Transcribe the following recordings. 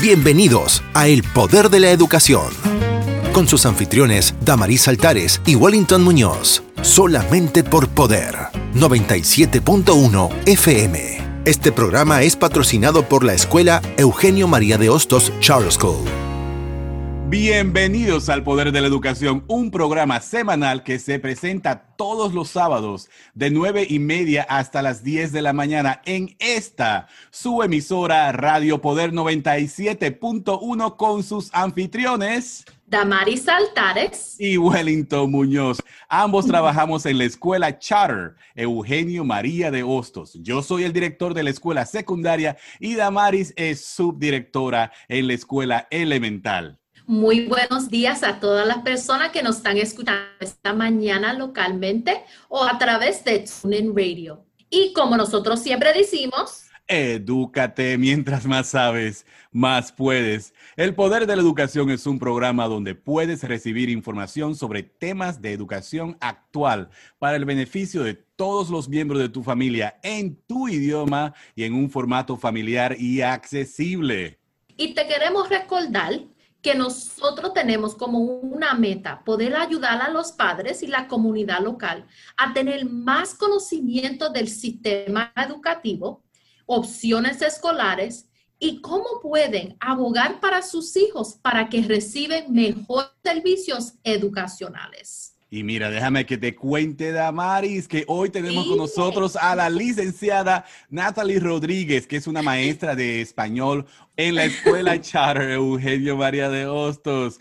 Bienvenidos a El Poder de la Educación. Con sus anfitriones Damaris Altares y Wellington Muñoz. Solamente por Poder. 97.1 FM. Este programa es patrocinado por la Escuela Eugenio María de Hostos Charter School. Bienvenidos al Poder de la Educación, un programa semanal que se presenta todos los sábados de 9 y media hasta las 10 de la mañana en esta, su emisora Radio Poder 97.1 con sus anfitriones. Damaris Altares y Wellington Muñoz. Ambos trabajamos en la escuela Charter Eugenio María de Hostos. Yo soy el director de la escuela secundaria y Damaris es subdirectora en la escuela elemental. Muy buenos días a todas las personas que nos están escuchando esta mañana localmente o a través de TuneIn Radio. Y como nosotros siempre decimos, Edúcate, mientras más sabes, más puedes. El Poder de la Educación es un programa donde puedes recibir información sobre temas de educación actual para el beneficio de todos los miembros de tu familia en tu idioma y en un formato familiar y accesible. Y te queremos recordar que nosotros tenemos como una meta poder ayudar a los padres y la comunidad local a tener más conocimiento del sistema educativo, opciones escolares y cómo pueden abogar para sus hijos para que reciben mejores servicios educacionales. Y mira, déjame que te cuente, Damaris, que hoy tenemos con nosotros a la licenciada Natalie Rodríguez, que es una maestra de español en la Escuela Charter Eugenio María de Hostos.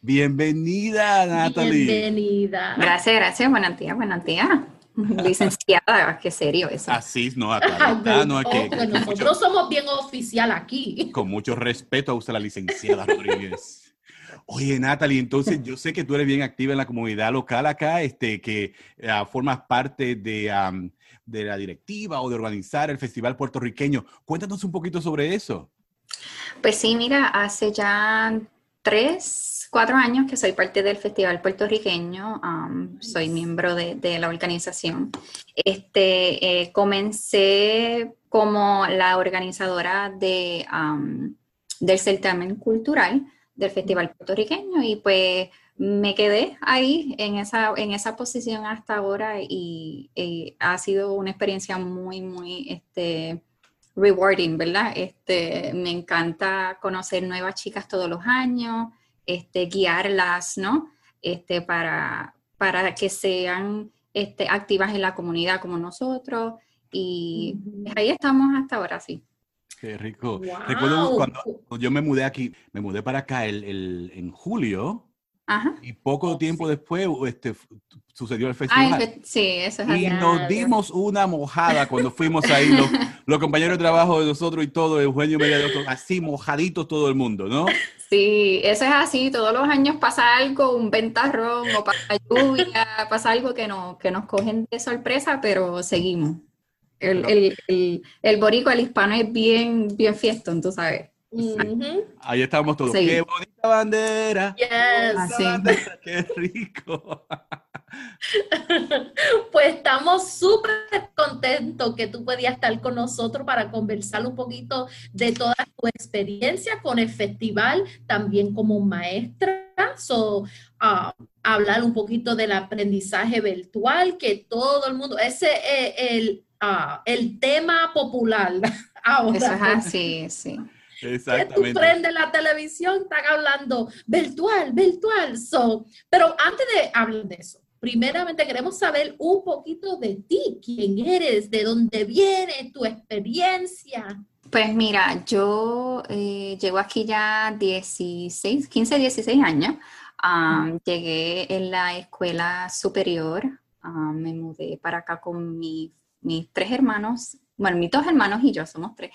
Bienvenida, Natalie. Bienvenida. Gracias, gracias. Buenos días, buenos días. Licenciada, qué serio eso. Así, no, acá, no, que, nosotros somos bien oficial aquí. Con mucho respeto a usted, la licenciada Rodríguez. Oye, Natalie, entonces yo sé que tú eres bien activa en la comunidad local acá, este, que ah, formas parte de, de la directiva o de organizar el Festival Puertorriqueño. Cuéntanos un poquito sobre eso. Pues sí, mira, hace ya tres, cuatro años que soy parte del Festival Puertorriqueño, soy miembro de, la organización. Este, eh, comencé como la organizadora de, del certamen cultural del Festival Puertorriqueño y pues me quedé ahí en esa, en esa posición hasta ahora y, ha sido una experiencia muy, muy este, rewarding, ¿verdad? Este, me encanta conocer nuevas chicas todos los años, este, guiarlas, ¿no? Este, para, para que sean este, activas en la comunidad como nosotros y ahí estamos hasta ahora, sí. Qué rico. Recuerdo cuando, yo me mudé aquí, me mudé para acá el, en julio. Y poco tiempo después este, sucedió el festival. sí, eso es Y nos dimos una mojada cuando fuimos ahí, los, los, compañeros de trabajo de nosotros y todo, Eugenio Media de otros, así mojaditos todo el mundo, ¿no? Sí, eso es así, todos los años pasa algo, un ventarrón o pasa lluvia, pasa algo que, no, que nos cogen de sorpresa, pero seguimos. El, el, el, el borico, el hispano es bien, bien fiestón, tú sabes. Ahí estamos todos. ¡Qué bonita bandera! Yes. ¡Qué rico! pues estamos súper contentos que tú podías estar con nosotros para conversar un poquito de toda tu experiencia con el festival, también como maestra. So, uh, hablar un poquito del aprendizaje virtual, que todo el mundo, ese es el Ah, el tema popular ahora. Eso es así, sí. Exactamente. Que tú prendes la televisión, están hablando virtual, virtual. So, pero antes de hablar de eso, primeramente queremos saber un poquito de ti, quién eres, de dónde vienes, tu experiencia. Pues mira, yo eh, llego aquí ya 16, 15, 16 años. llegué en la escuela superior, me mudé para acá con mi mis tres hermanos, bueno, mis dos hermanos y yo somos tres,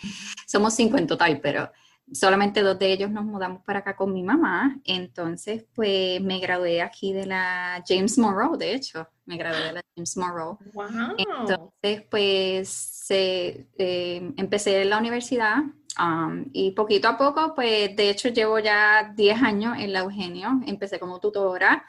somos cinco en total, pero solamente dos de ellos nos mudamos para acá con mi mamá. Entonces, pues me gradué aquí de la James Monroe, de hecho, me gradué de la James Monroe. Entonces, pues eh, empecé en la universidad um, y poquito a poco, pues de hecho llevo ya 10 años en la Eugenio, empecé como tutora.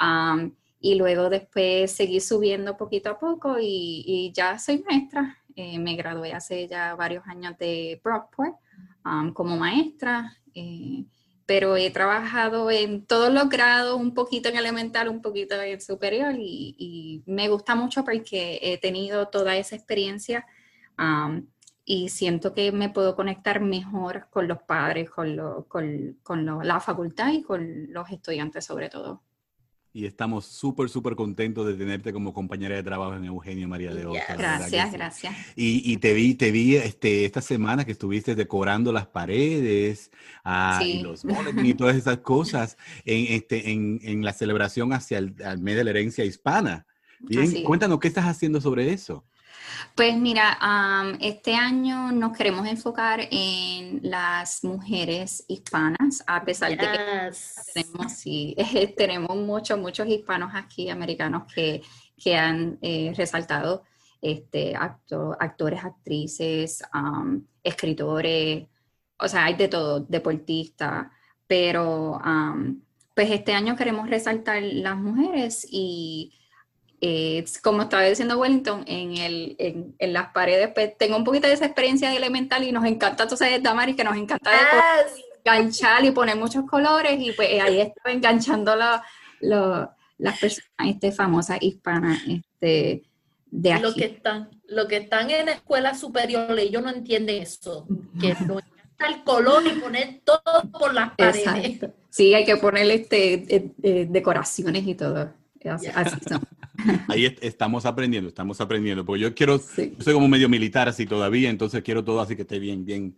Um, y luego después seguí subiendo poquito a poco y, ya soy maestra. Eh, me gradué hace ya varios años de Brockport um, como maestra Eh, pero he trabajado en todos los grados, un poquito en elemental, un poquito en superior y, me gusta mucho porque he tenido toda esa experiencia y siento que me puedo conectar mejor con los padres, con, con la facultad y con los estudiantes sobre todo y estamos súper, súper contentos de tenerte como compañera de trabajo en Eugenio María de Osa. Gracias, gracias. Y, te vi, te vi este, esta semana que estuviste decorando las paredes ah, y los y todas esas cosas en, este, en, la celebración hacia el mes de la herencia hispana. Bien, cuéntanos qué estás haciendo sobre eso. Pues mira, este año nos queremos enfocar en las mujeres hispanas, a pesar de que tenemos, tenemos muchos, muchos hispanos aquí, americanos, que, que han eh, resaltado este, actores, actrices, escritores, o sea, hay de todo, deportistas, pero pues este año queremos resaltar las mujeres y eh, como estaba diciendo Wellington, en, el, en, en, las paredes, pues tengo un poquito de esa experiencia de elemental y nos encanta, entonces, Damaris, que nos encanta enganchar y poner muchos colores y pues ahí estoy enganchando la, las personas este, famosas hispanas este, de aquí. Lo que, están, lo que están en escuelas superiores, ellos no entienden eso, que no el color y poner todo por las paredes. Sí, hay que ponerle este, eh, eh, decoraciones y todo. Ahí estamos aprendiendo, estamos aprendiendo, porque yo quiero, yo soy como medio militar así todavía, entonces quiero todo así que esté bien, bien,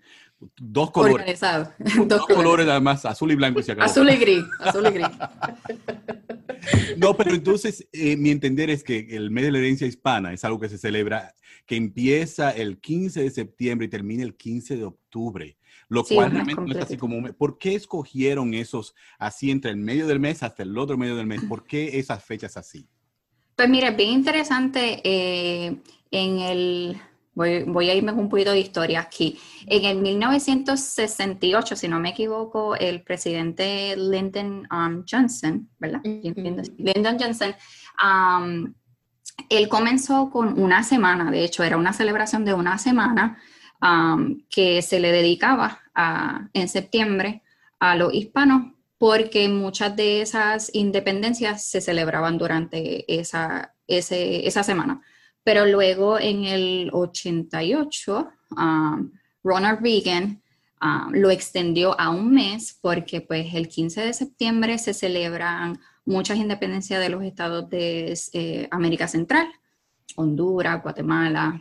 dos colores. Dos, colores además, azul y blanco si Azul y gris, azul y gris. No, pero entonces eh, mi entender es que el mes de la herencia hispana es algo que se celebra, que empieza el 15 de septiembre y termina el 15 de octubre, lo cual realmente no es así como... ¿Por qué escogieron esos así entre el medio del mes hasta el otro medio del mes? ¿Por qué esas fechas así? Pues mira, es bien interesante eh, en el... Voy, a irme con un poquito de historia aquí. En el 1968, si no me equivoco, el presidente Lyndon um, Johnson, ¿verdad? Lyndon Johnson, um, él comenzó con una semana, de hecho era una celebración de una semana um, que se le dedicaba a, en septiembre a los hispanos porque muchas de esas independencias se celebraban durante esa, esa semana. Pero luego en el 88, um, Ronald Reagan um, lo extendió a un mes porque pues el 15 de septiembre se celebran muchas independencias de los estados de eh, América Central, Honduras, Guatemala,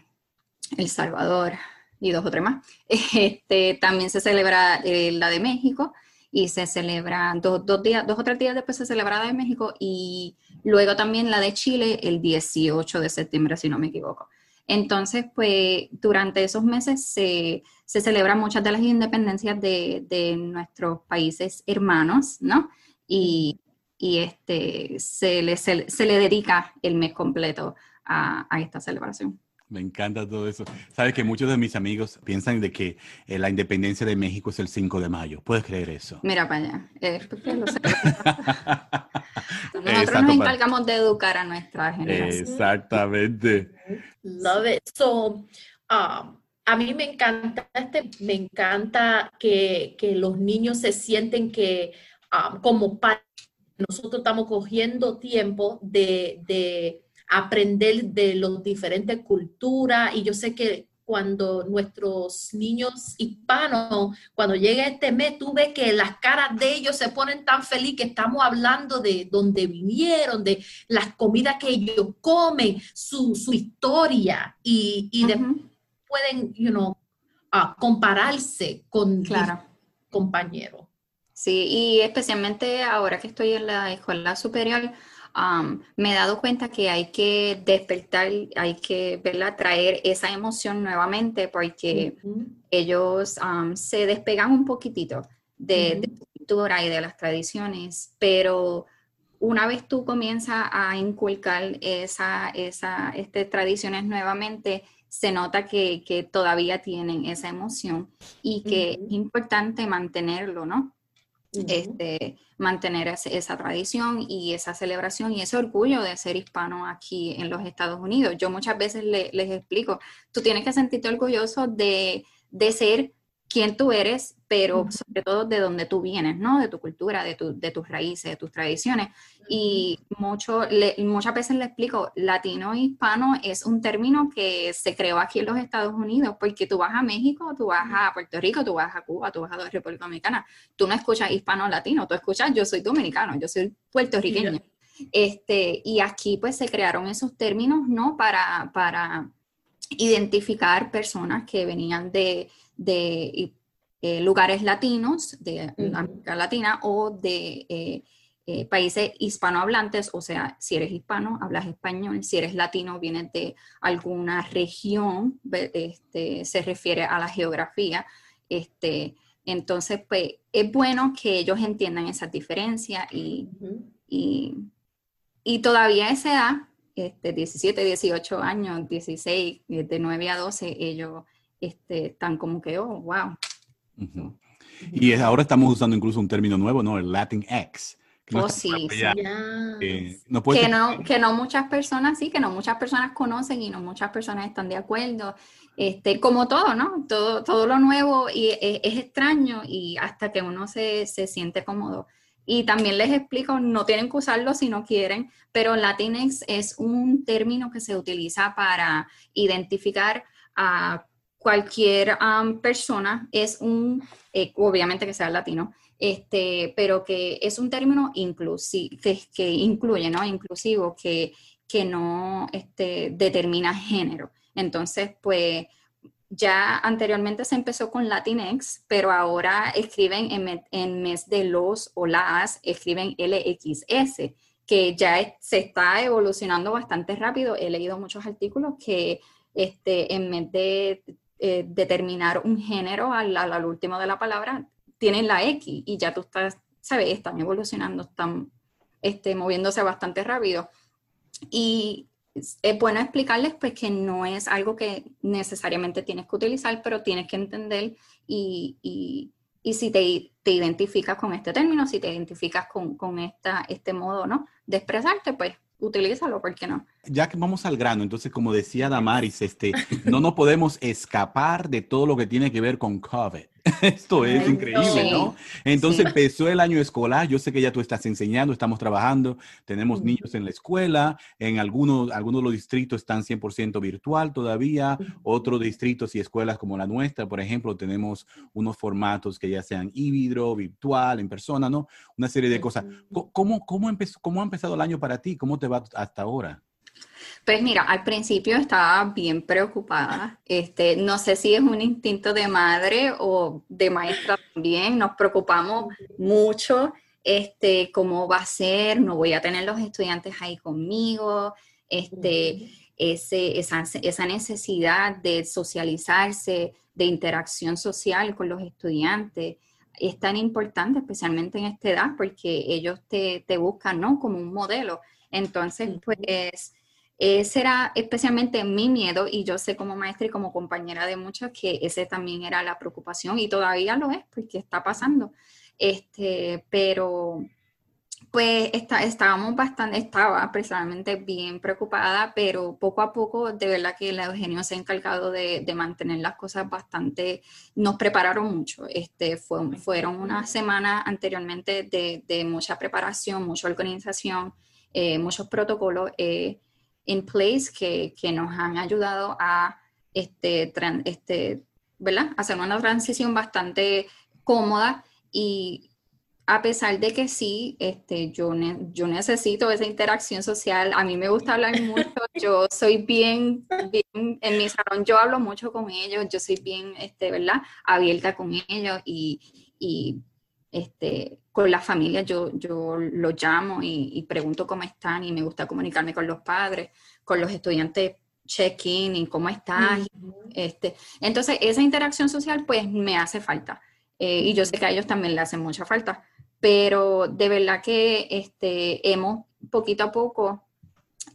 El Salvador y dos o tres más. Este, también se celebra eh, la de México y se celebra dos, días, dos o tres días después se celebra la de México y luego también la de Chile el 18 de septiembre, si no me equivoco. Entonces, pues durante esos meses se, se celebran muchas de las independencias de, de nuestros países hermanos, ¿no? Y, y este, se, le, se, le dedica el mes completo a, a esta celebración. Me encanta todo eso. Sabes que muchos de mis amigos piensan de que eh, la independencia de México es el 5 de mayo. ¿Puedes creer eso? Mira para allá. Eh, Nosotros nos encargamos de educar a nuestra generación. Exactamente. Love it. So, um, a mí me encanta este, me encanta que, que los niños se sienten que um, como padres nosotros estamos cogiendo tiempo de, de aprender de las diferentes culturas y yo sé que cuando nuestros niños hispanos, cuando llega este mes, tú ves que las caras de ellos se ponen tan felices que estamos hablando de dónde vinieron, de las comidas que ellos comen, su, historia y, y pueden, you know, compararse con claro. compañeros. Sí, y especialmente ahora que estoy en la escuela superior, me he dado cuenta que hay que despertar, hay que traer esa emoción nuevamente porque ellos se despegan un poquitito de, la cultura y de las tradiciones, pero una vez tú comienzas a inculcar esa, esa, este, tradiciones nuevamente, se nota que, que, todavía tienen esa emoción y que es importante mantenerlo, ¿no? Este, mantener esa tradición y esa celebración y ese orgullo de ser hispano aquí en los Estados Unidos. Yo muchas veces les explico, tú tienes que sentirte orgulloso de, de ser quien tú eres, pero sobre todo de donde tú vienes, ¿no? De tu cultura, de, tu, de tus raíces, de tus tradiciones. Y mucho, muchas veces le explico, latino hispano es un término que se creó aquí en los Estados Unidos, porque tú vas a México, tú vas a Puerto Rico, tú vas a Cuba, tú vas a la República Dominicana, tú no escuchas hispano-latino, tú escuchas yo soy dominicano, yo soy puertorriqueño. Este, y aquí pues se crearon esos términos, ¿no? Para, para identificar personas que venían de, de eh, lugares latinos, de América Latina o de eh, eh, países hispanohablantes, o sea, si eres hispano, hablas español, si eres latino, vienes de alguna región, este, se refiere a la geografía. Este, entonces, pues es bueno que ellos entiendan esa diferencia y, y, y, todavía a esa edad, este, 17, 18 años, 16, de 9 a 12, ellos este, están como que, oh, wow. Y ahora estamos usando incluso un término nuevo, ¿no? El Latin X oh, sí, eh, que, no, que no muchas personas, sí, que no muchas personas conocen y no muchas personas están de acuerdo. Este, como todo, ¿no? Todo, todo lo nuevo y es, extraño y hasta que uno se, se, siente cómodo. Y también les explico, no tienen que usarlo si no quieren, pero Latinx es un término que se utiliza para identificar a cualquier persona, es un, eh, obviamente que sea latino, este, pero que es un término inclusivo, que, incluye, ¿no? Inclusivo, que, que no este, determina género. Entonces, pues ya anteriormente se empezó con Latinx, pero ahora escriben en, en mes de los o las, escriben LXS, que ya se está evolucionando bastante rápido. He leído muchos artículos que este, en vez de eh, determinar un género al, al, último de la palabra, tienen la X y ya tú estás, ¿sabes? Están evolucionando, están este, moviéndose bastante rápido. Y es bueno explicarles pues que no es algo que necesariamente tienes que utilizar, pero tienes que entender y, y, y si te, te, identificas con este término, si te identificas con, con esta, este modo ¿no? de expresarte, pues utilízalo, ¿por qué no? Ya que vamos al grano, entonces como decía Damaris, este, no nos podemos escapar de todo lo que tiene que ver con COVID. Esto es increíble, ¿no? Entonces empezó el año escolar, yo sé que ya tú estás enseñando, estamos trabajando, tenemos niños en la escuela, en algunos, algunos de los distritos están 100% virtual todavía, otros distritos y escuelas como la nuestra, por ejemplo, tenemos unos formatos que ya sean híbrido, virtual, en persona, ¿no? Una serie de cosas. ¿Cómo, cómo, empezó, ¿Cómo ha empezado el año para ti? ¿Cómo te va hasta ahora? Pues mira, al principio estaba bien preocupada. Este, no sé si es un instinto de madre o de maestra también. Nos preocupamos mucho. Este, cómo va a ser, no voy a tener los estudiantes ahí conmigo, este, ese, esa, esa necesidad de socializarse, de interacción social con los estudiantes es tan importante, especialmente en esta edad, porque ellos te, te buscan, ¿no? Como un modelo. Entonces, pues ese era especialmente mi miedo y yo sé como maestra y como compañera de muchos que ese también era la preocupación y todavía lo es porque está pasando. Este, pero pues está, estábamos bastante, estaba precisamente bien preocupada, pero poco a poco de verdad que la Eugenio se ha encargado de, mantener las cosas bastante, nos prepararon mucho, este, fue, fueron unas semanas anteriormente de, de mucha preparación, mucha organización, eh, muchos protocolos. Eh, in place que, que nos han ayudado a este, este, ¿verdad? hacer una transición bastante cómoda y a pesar de que sí, este, yo, yo necesito esa interacción social, a mí me gusta hablar mucho, yo soy bien, bien, en mi salón yo hablo mucho con ellos, yo soy bien, este, ¿verdad? Abierta con ellos y, y este, con la familia yo, yo los llamo y, pregunto cómo están y me gusta comunicarme con los padres, con los estudiantes check-in y cómo están. este, entonces, esa interacción social pues me hace falta. Eh, y yo sé que a ellos también le hacen mucha falta. Pero de verdad que este, hemos poquito a poco,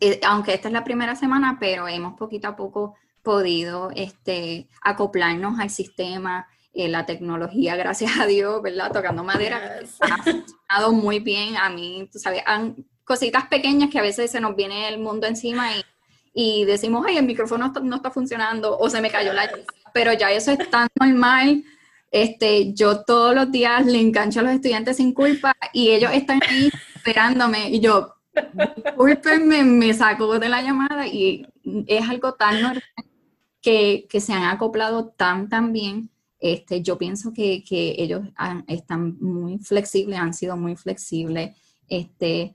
eh, aunque esta es la primera semana, pero hemos poquito a poco podido este, acoplarnos al sistema, eh, la tecnología, gracias a Dios, ¿verdad? Tocando madera, ha funcionado muy bien. A mí, tú sabes, han, cositas pequeñas que a veces se nos viene el mundo encima y, y decimos, ay, el micrófono no está funcionando o se me cayó la pero ya eso es tan normal este, yo todos los días le engancho a los estudiantes sin culpa y ellos están ahí esperándome y yo, discúlpenme, me saco de la llamada y es algo tan normal que, se han acoplado tan, tan bien. Este, yo pienso que, ellos están muy flexibles, han sido muy flexibles. Este,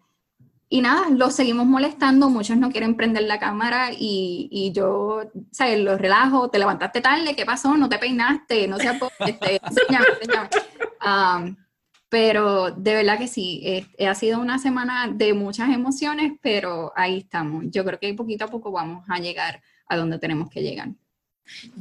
y nada, los seguimos molestando, muchos no quieren prender la cámara y, yo, ¿sabes? Los relajo, te levantaste tarde, ¿qué pasó? No te peinaste, no seas este, enséñame, enséñame. pero de verdad que sí, ha sido una semana de muchas emociones, pero ahí estamos. Yo creo que poquito a poco vamos a llegar a donde tenemos que llegar.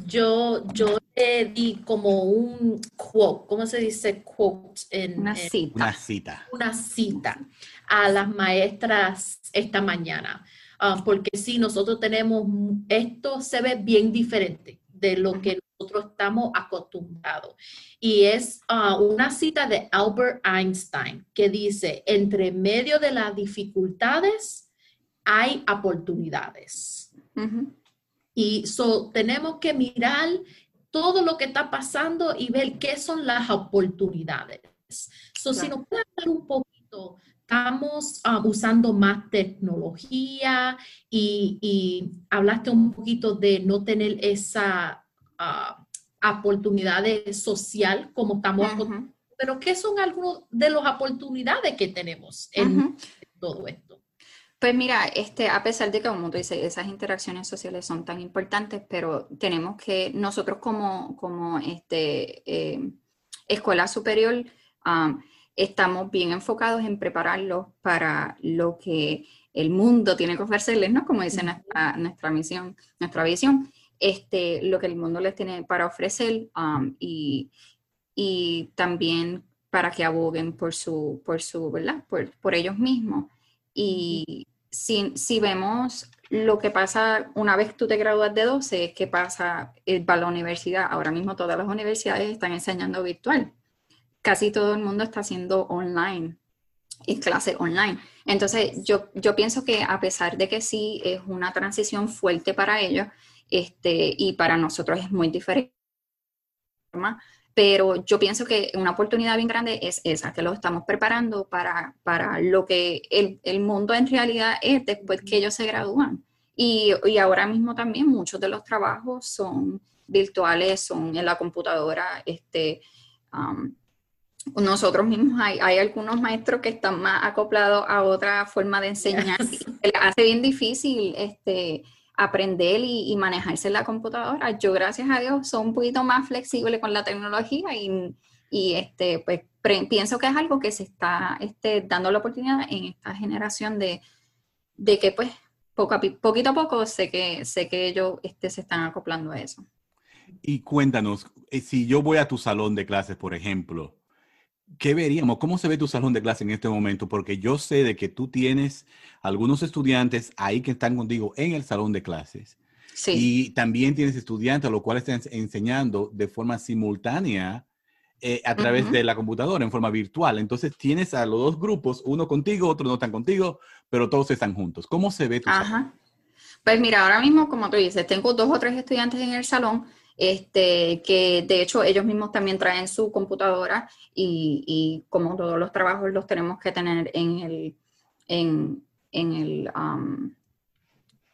Yo, yo le di como un quote, ¿cómo se dice quote? En, una cita. Una cita. Una cita a las maestras esta mañana. Ah, porque sí, nosotros tenemos, esto se ve bien diferente de lo que nosotros estamos acostumbrados. Y es ah, una cita de Albert Einstein que dice, entre medio de las dificultades hay oportunidades. Y so, tenemos que mirar todo lo que está pasando y ver qué son las oportunidades. So, Si nos puede hablar un poquito, estamos ah, usando más tecnología y, hablaste un poquito de no tener esa uh, oportunidad social como estamos pero ¿qué son algunas de las oportunidades que tenemos en todo esto? Pues mira, este, a pesar de que, como tú dices, esas interacciones sociales son tan importantes, pero tenemos que, nosotros como, como este, eh, escuela superior, estamos bien enfocados en prepararlos para lo que el mundo tiene que ofrecerles, ¿no? Como dice nuestra, nuestra misión, nuestra visión, este, lo que el mundo les tiene para ofrecer y, y, también para que aboguen por su, por su, ¿verdad? Por, por ellos mismos. Y, si, vemos lo que pasa una vez tú te gradúas de 12, ¿qué pasa para la universidad? Ahora mismo todas las universidades están enseñando virtual. Casi todo el mundo está haciendo online y clase online. Entonces, yo, yo pienso que a pesar de que sí es una transición fuerte para ellos, este, y para nosotros es muy diferente, pero yo pienso que una oportunidad bien grande es esa, que lo estamos preparando para, para lo que el, el, mundo en realidad es después que ellos se gradúan. Y, y, ahora mismo también muchos de los trabajos son virtuales, son en la computadora. Este, um, nosotros mismos hay, hay, algunos maestros que están más acoplados a otra forma de enseñar y se les hace bien difícil este, aprender y, manejarse en la computadora. Yo, gracias a Dios, soy un poquito más flexible con la tecnología y, y este, pues pienso que es algo que se está este, dando la oportunidad en esta generación de, de que pues poco poquito a poco sé que, sé que ellos este, se están acoplando a eso. Y cuéntanos, eh, si yo voy a tu salón de clases, por ejemplo, ¿qué veríamos? ¿Cómo se ve tu salón de clase en este momento? Porque yo sé de que tú tienes algunos estudiantes ahí que están contigo en el salón de clases. Sí. Y también tienes estudiantes a los cuales están enseñando de forma simultánea eh, a través de la computadora, en forma virtual. Entonces tienes a los dos grupos, uno contigo, otro no están contigo, pero todos están juntos. ¿Cómo se ve tu Ajá. Pues mira, ahora mismo, como tú dices, tengo dos o tres estudiantes en el salón este, que de hecho ellos mismos también traen su computadora y, como todos los trabajos los tenemos que tener en el, en, el um,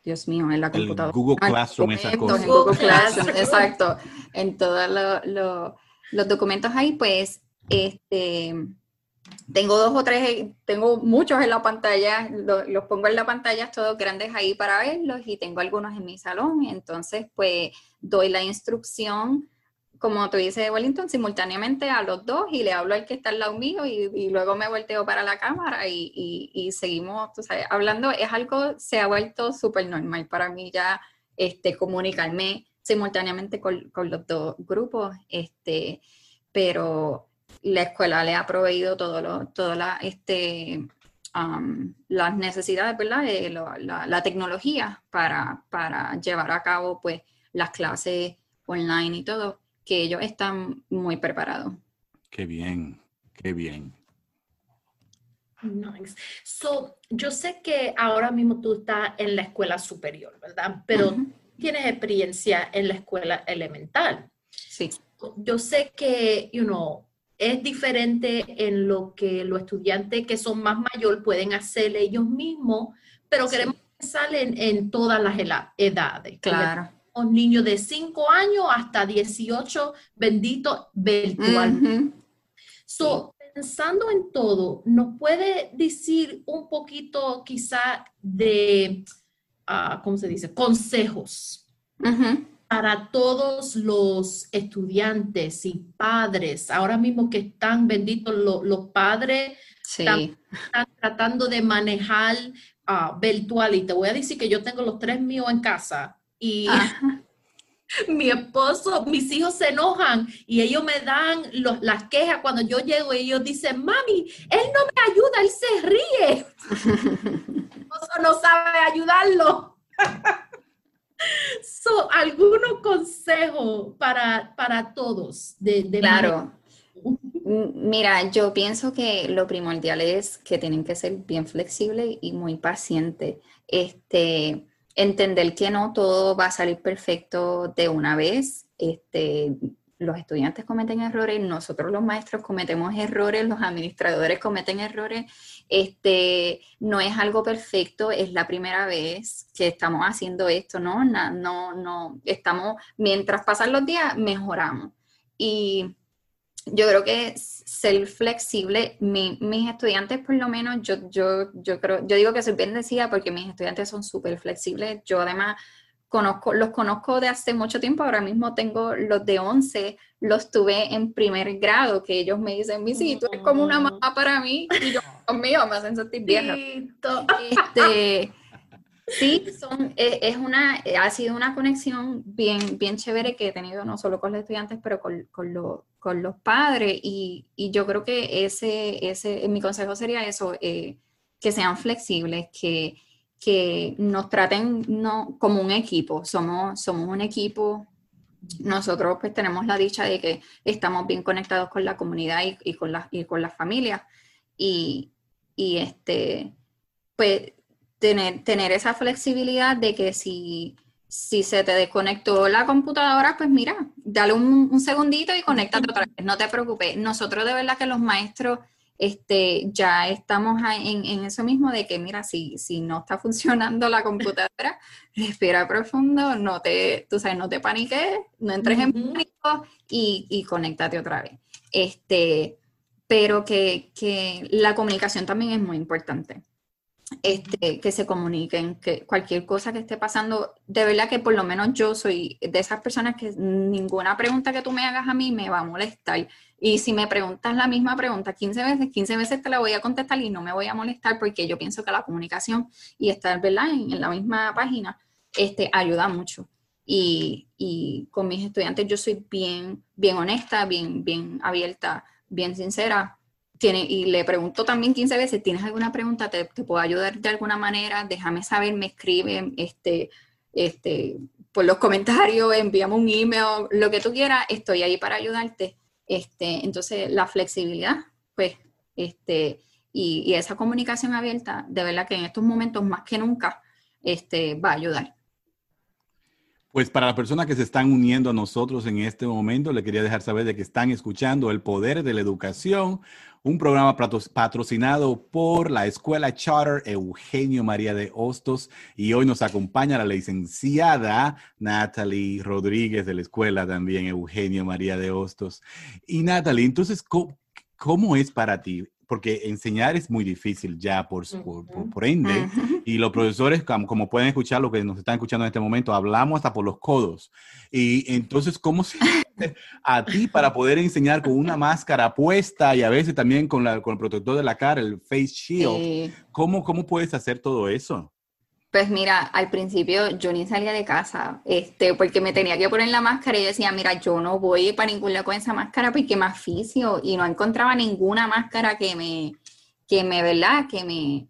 Dios mío, en la computadora. Google Classroom, esas cosas. En Google Classroom, exacto. En todos los documentos ahí, pues, este, tengo dos o tres, tengo muchos en la pantalla, los, pongo en la pantalla todos grandes ahí para verlos y tengo algunos en mi salón. Entonces, pues doy la instrucción, como tú dices, Wellington, simultáneamente a los dos y le hablo al que está al lado mío y, luego me volteo para la cámara y, seguimos, tú sabes, hablando. Es algo, se ha vuelto súper normal para mí ya este, comunicarme simultáneamente con, con los dos grupos, este, pero la escuela le ha proveído todo todas la, este, um, las necesidades, ¿verdad? De la, tecnología para, para, llevar a cabo pues, las clases online y todo, que ellos están muy preparados. Qué bien, qué bien. Nice. So, yo sé que ahora mismo tú estás en la escuela superior, ¿verdad? Pero tienes experiencia en la escuela elemental. Sí. yo sé que, you know, es diferente en lo que los estudiantes que son más mayores pueden hacer ellos mismos, pero queremos pensar en, en, todas las edades. Claro. Un niño de 5 años hasta 18, bendito virtual. So, pensando en todo, ¿nos puede decir un poquito quizá de, uh, ¿cómo se dice? Consejos para todos los estudiantes y padres, ahora mismo que están benditos los padres, están, tratando de manejar uh, virtual. Y te voy a decir que yo tengo los tres míos en casa y mi esposo, mis hijos se enojan y ellos me dan las quejas cuando yo llego y ellos dicen, mami, él no me ayuda, él se ríe. esposo no sabe ayudarlo. so, algunos consejos para, para todos. De, claro. Mira, yo pienso que lo primordial es que tienen que ser bien flexibles y muy pacientes. Este, entender que no todo va a salir perfecto de una vez. Este, los estudiantes cometen errores, nosotros los maestros cometemos errores, los administradores cometen errores. Este, no es algo perfecto, es la primera vez que estamos haciendo esto, ¿no? No, no, estamos, mientras pasan los días, mejoramos. Y yo creo que ser flexible, mis estudiantes por lo menos, yo, yo, yo creo, yo digo que soy bendecida porque mis estudiantes son súper flexibles. Yo además conozco, los conozco de hace mucho tiempo, ahora mismo tengo los de 11, los tuve en primer grado, que ellos me dicen, mi sí, tú eres como una mamá para mí, y yo, conmigo, me hacen sentir vieja. Este, sí, son, e, es, una, ha sido una conexión bien, bien chévere que he tenido no solo con los estudiantes, pero con, con, con los padres, y, y, yo creo que ese, ese, mi consejo sería eso, eh, que sean flexibles, que que nos traten no, como un equipo, somos, somos un equipo. Nosotros pues tenemos la dicha de que estamos bien conectados con la comunidad y, con, la, y con las familias. Y, y, este, pues tener, tener esa flexibilidad de que si, si se te desconectó la computadora, pues mira, dale un, un segundito y conéctate otra vez, no te preocupes. Nosotros de verdad que los maestros este, ya estamos en, eso mismo de que, mira, si, si no está funcionando la computadora, respira profundo, no te, tú sabes, no te paniques, no entres en pánico y, y conéctate otra vez. Este, pero que, que la comunicación también es muy importante. Este, que se comuniquen, que cualquier cosa que esté pasando, de verdad que por lo menos yo soy de esas personas que ninguna pregunta que tú me hagas a mí me va a molestar. Y si me preguntas la misma pregunta 15 veces, 15 veces te la voy a contestar y no me voy a molestar porque yo pienso que la comunicación y estar ¿verdad? En, la misma página este, ayuda mucho. Y, y, con mis estudiantes yo soy bien, bien honesta, bien, bien abierta, bien sincera. Tiene, y le pregunto también 15 veces, ¿tienes alguna pregunta? ¿Te, puedo ayudar de alguna manera? Déjame saber, me escribe, este, este, por los comentarios, envíame un email, lo que tú quieras, estoy ahí para ayudarte. Este, entonces, la flexibilidad, pues, este, y, esa comunicación abierta, de verdad que en estos momentos más que nunca, este, va a ayudar. Pues para las personas que se están uniendo a nosotros en este momento, le quería dejar saber de que están escuchando El Poder de la Educación, un programa patrocinado por la Escuela Charter Eugenio María de Hostos y hoy nos acompaña la licenciada Natalie Rodríguez de la escuela también Eugenio María de Hostos. Y Natalie, entonces, cómo es para ti porque enseñar es muy difícil ya por, por, ende, y los profesores, como, pueden escuchar, lo que nos están escuchando en este momento, hablamos hasta por los codos. Y entonces, ¿cómo se a ti para poder enseñar con una máscara puesta y a veces también con, la, con el protector de la cara, el face shield? ¿Cómo, ¿Cómo puedes hacer todo eso? Pues mira, al principio yo ni salía de casa, este, porque me tenía que poner la máscara y yo decía, mira, yo no voy para ningún lado con esa máscara porque me aficio y no encontraba ninguna máscara que me, que me, ¿verdad? Que me,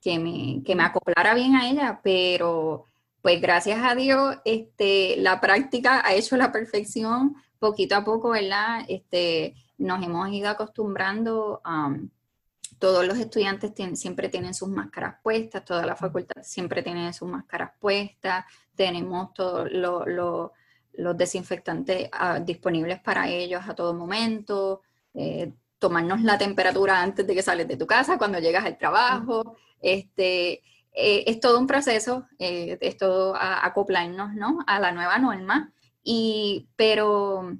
que me, que me acoplara bien a ella, pero pues gracias a Dios, este, la práctica ha hecho la perfección poquito a poco, ¿verdad? Este, nos hemos ido acostumbrando a todos los estudiantes siempre tienen sus máscaras puestas, toda la facultad siempre tiene sus máscaras puestas, tenemos todo lo, los desinfectantes ah, disponibles para ellos a todo momento, eh, tomarnos la temperatura antes de que sales de tu casa, cuando llegas al trabajo. Este, eh, es todo un proceso, eh, es todo acoplarnos ¿no? a la nueva norma, y, pero,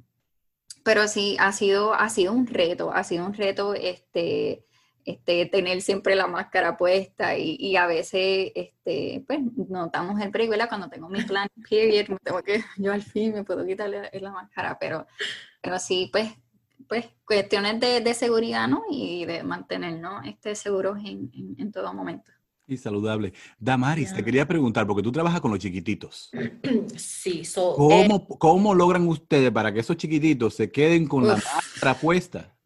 pero sí, ha sido, ha sido un reto, ha sido un reto este, este, tener siempre la máscara puesta y, a veces este, pues, notamos el peligro cuando tengo mi plan period, tengo que, yo al fin me puedo quitar la, máscara, pero, pero sí, pues, pues cuestiones de, seguridad ¿no? y de mantenernos este, seguros en, en, todo momento. Y saludable. Damaris, te quería preguntar, porque tú trabajas con los chiquititos. Sí, ¿Cómo, eh, ¿Cómo logran ustedes para que esos chiquititos se queden con la máscara puesta?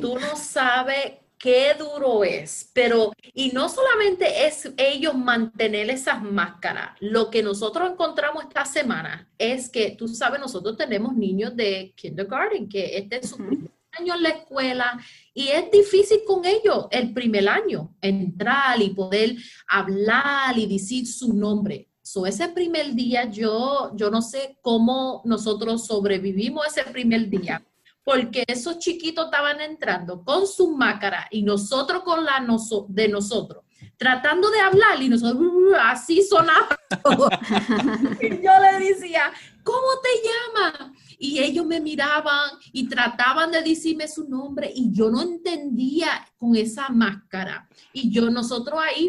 Tú no sabes qué duro es, pero y no solamente es ellos mantener esas máscaras, lo que nosotros encontramos esta semana es que, tú sabes, nosotros tenemos niños de kindergarten, que este es su primer año en la escuela y es difícil con ellos el primer año, entrar y poder hablar y decir su nombre. So, ese primer día yo, yo no sé cómo nosotros sobrevivimos ese primer día porque esos chiquitos estaban entrando con su máscara y nosotros con la de nosotros, tratando de hablar y nosotros uh, así sonaba. y yo le decía, ¿cómo te llamas? Y ellos me miraban y trataban de decirme su nombre y yo no entendía con esa máscara. Y yo, nosotros ahí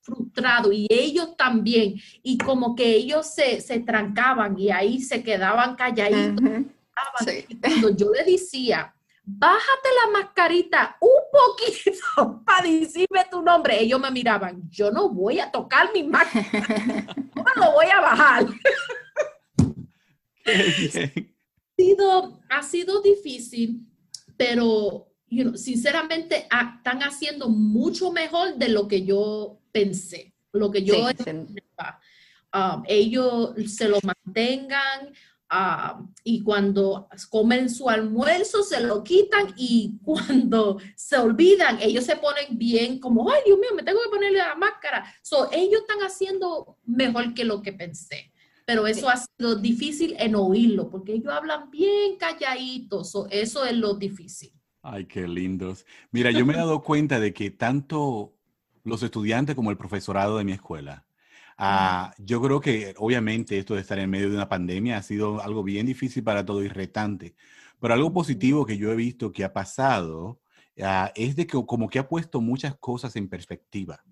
frustrados y ellos también. Y como que ellos se, se trancaban y ahí se quedaban calladitos. Cuando yo le decía, bájate la mascarita un poquito para decirme tu nombre, ellos me miraban, yo no voy a tocar mi máscara, no me lo voy a bajar. ha, sido, ha sido difícil, pero sinceramente están haciendo mucho mejor de lo que yo pensé, lo que yo um, ellos se lo mantengan, Ah, y cuando comen su almuerzo se lo quitan y cuando se olvidan, ellos se ponen bien como, ay Dios mío, me tengo que ponerle la máscara. So, ellos están haciendo mejor que lo que pensé, pero eso ha sido difícil en oírlo porque ellos hablan bien calladitos, eso es lo difícil. Ay, qué lindos. Mira, yo me he dado cuenta de que tanto los estudiantes como el profesorado de mi escuela Ah, yo creo que obviamente esto de estar en medio de una pandemia ha sido algo bien difícil para todo y retante, pero algo positivo que yo he visto que ha pasado ah, es de que como que ha puesto muchas cosas en perspectiva.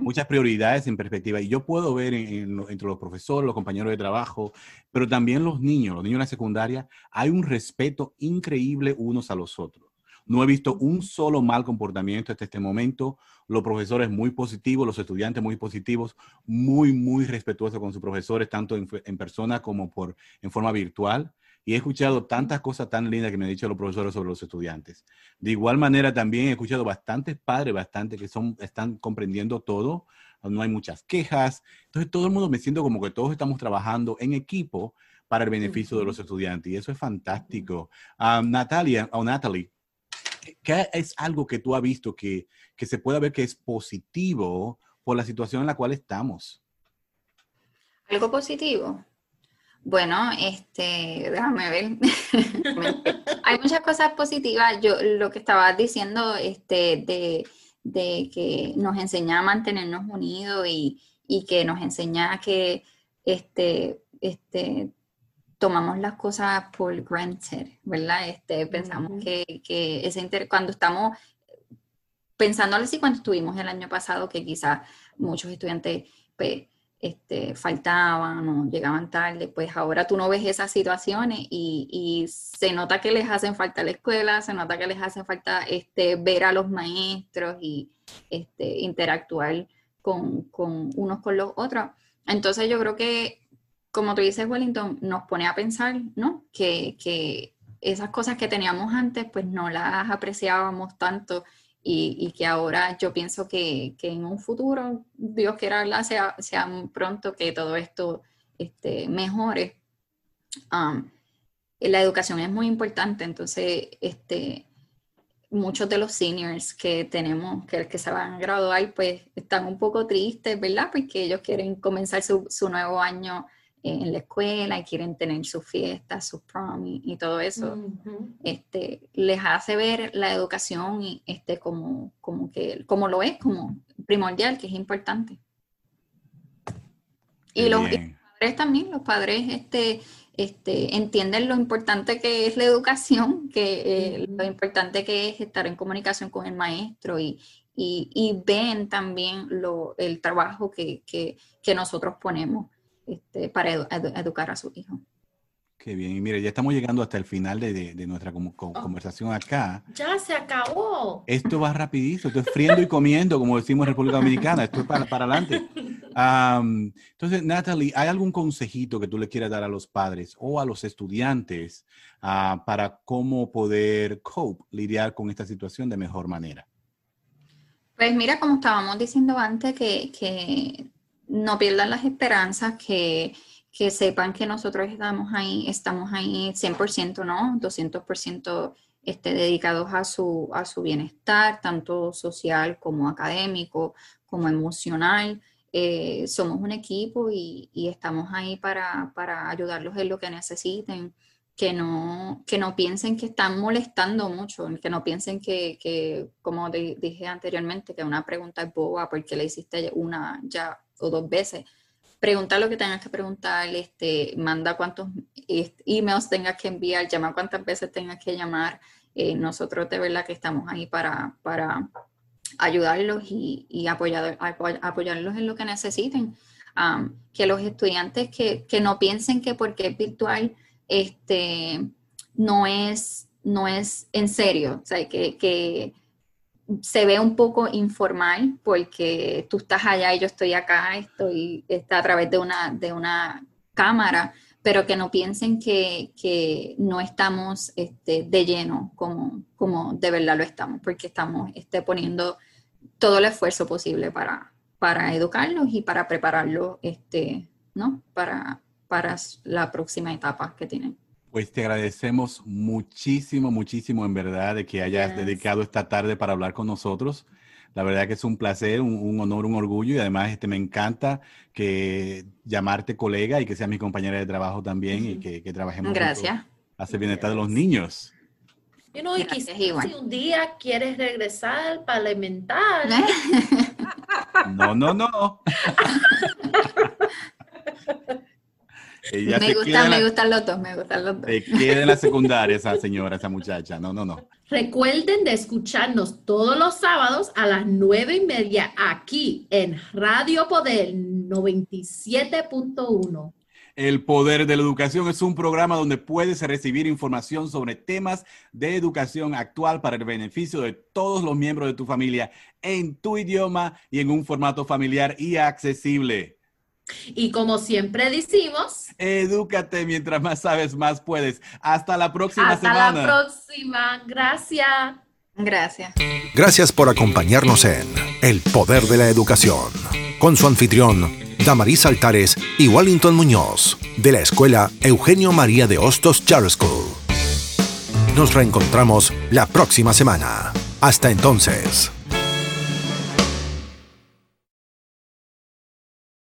Muchas prioridades en perspectiva. Y yo puedo ver entre los profesores, los compañeros de trabajo, pero también los niños, los niños en la secundaria, hay un respeto increíble unos a los otros. No he visto un solo mal comportamiento hasta este momento. Los profesores muy positivos, los estudiantes muy positivos, muy, muy respetuosos con sus profesores, tanto en, persona como por, en forma virtual. Y he escuchado tantas cosas tan lindas que me han dicho los profesores sobre los estudiantes. De igual manera, también he escuchado bastantes padres, bastante que son, están comprendiendo todo. No hay muchas quejas. Entonces, todo el mundo me siento como que todos estamos trabajando en equipo para el beneficio de los estudiantes. Y eso es fantástico. Ah, Natalia, o Natalie, ¿qué es algo que tú has visto que, que se pueda ver que es positivo por la situación en la cual estamos? Algo positivo. Bueno, este, déjame ver. Hay muchas cosas positivas. Yo lo que estaba diciendo, este, de, de que nos enseña a mantenernos unidos y, y que nos enseña a que este, este, tomamos las cosas por granted, ¿verdad? Este, pensamos que, que ese inter cuando estamos pensando así cuando estuvimos el año pasado, que quizás muchos estudiantes pues, este, faltaban o llegaban tarde, pues ahora tú no ves esas situaciones y, y, se nota que les hacen falta la escuela, se nota que les hace falta este, ver a los maestros y este, interactuar con, con unos con los otros. Entonces yo creo que como tú dices, Wellington, nos pone a pensar, ¿no? Que, que esas cosas que teníamos antes, pues no las apreciábamos tanto y, y que ahora yo pienso que, que, en un futuro, Dios quiera. Sea, sea pronto que todo esto este, mejore. Um, la educación es muy importante, entonces, este, muchos de los seniors que tenemos, que, que se van a graduar, pues están un poco tristes, ¿verdad? Porque ellos quieren comenzar su, su nuevo año en la escuela y quieren tener sus fiestas, sus prom y, todo eso, este, les hace ver la educación y, este, como, como, que, como lo es, como primordial, que es importante. Y los, padres también, los padres este, este, entienden lo importante que es la educación, que eh, lo importante que es estar en comunicación con el maestro y, y, ven también lo, el trabajo que, que, que nosotros ponemos este, para educar a su hijo. Qué bien. Y mire, ya estamos llegando hasta el final de, de, nuestra oh. conversación acá. Ya se acabó. Esto va rapidito. Esto es friendo y comiendo, como decimos en República Dominicana. Esto es para, para adelante. entonces, Natalie, ¿hay algún consejito que tú le quieras dar a los padres o a los estudiantes ah, para cómo poder cope, lidiar con esta situación de mejor manera? Pues mira, como estábamos diciendo antes, que, que no pierdan las esperanzas, que, sepan que nosotros estamos ahí, estamos ahí 100%, ¿no? 200% este, dedicados a su, a su bienestar, tanto social como académico, como emocional. Eh, somos un equipo y, estamos ahí para, ayudarlos en lo que necesiten. Que no, que no piensen que están molestando mucho, que no piensen que, como dije anteriormente, que una pregunta es boba porque le hiciste una ya o dos veces. Pregunta lo que tengas que preguntar, este, manda cuántos emails tengas que enviar, llama cuántas veces tengas que llamar. Eh, nosotros de verdad que estamos ahí para, para ayudarlos y, y apoyar, apoyarlos en lo que necesiten. que los estudiantes que, que, no piensen que porque es virtual este, no, es, no es en serio, o sea, que, que se ve un poco informal porque tú estás allá y yo estoy acá, estoy está a través de una, de una cámara, pero que no piensen que, no estamos este, de lleno como, como de verdad lo estamos, porque estamos este, poniendo todo el esfuerzo posible para, para educarlos y para prepararlos este, ¿no? para, para la próxima etapa que tienen. Pues te agradecemos muchísimo, muchísimo en verdad de que hayas dedicado esta tarde para hablar con nosotros. La verdad que es un placer, un, honor, un orgullo y además este, me encanta que llamarte colega y que seas mi compañera de trabajo también y que, que trabajemos Gracias. hacia el bienestar de los niños. Y no, y quizás si un día quieres regresar para alimentar. No, no, no. me gustan, me gustan los dos, me gustan los dos. Se queda en la secundaria esa señora, esa muchacha. No, no, no. Recuerden de escucharnos todos los sábados a las nueve y media aquí en Radio Poder 97.1. El Poder de la Educación es un programa donde puedes recibir información sobre temas de educación actual para el beneficio de todos los miembros de tu familia en tu idioma y en un formato familiar y accesible. Y como siempre decimos, edúcate mientras más sabes, más puedes. Hasta la próxima semana. Hasta la próxima. Gracias. Gracias. Gracias por acompañarnos en El Poder de la Educación con su anfitrión, Damaris Altares y Wellington Muñoz, de la Escuela Eugenio María de Hostos Charter School. Nos reencontramos la próxima semana. Hasta entonces.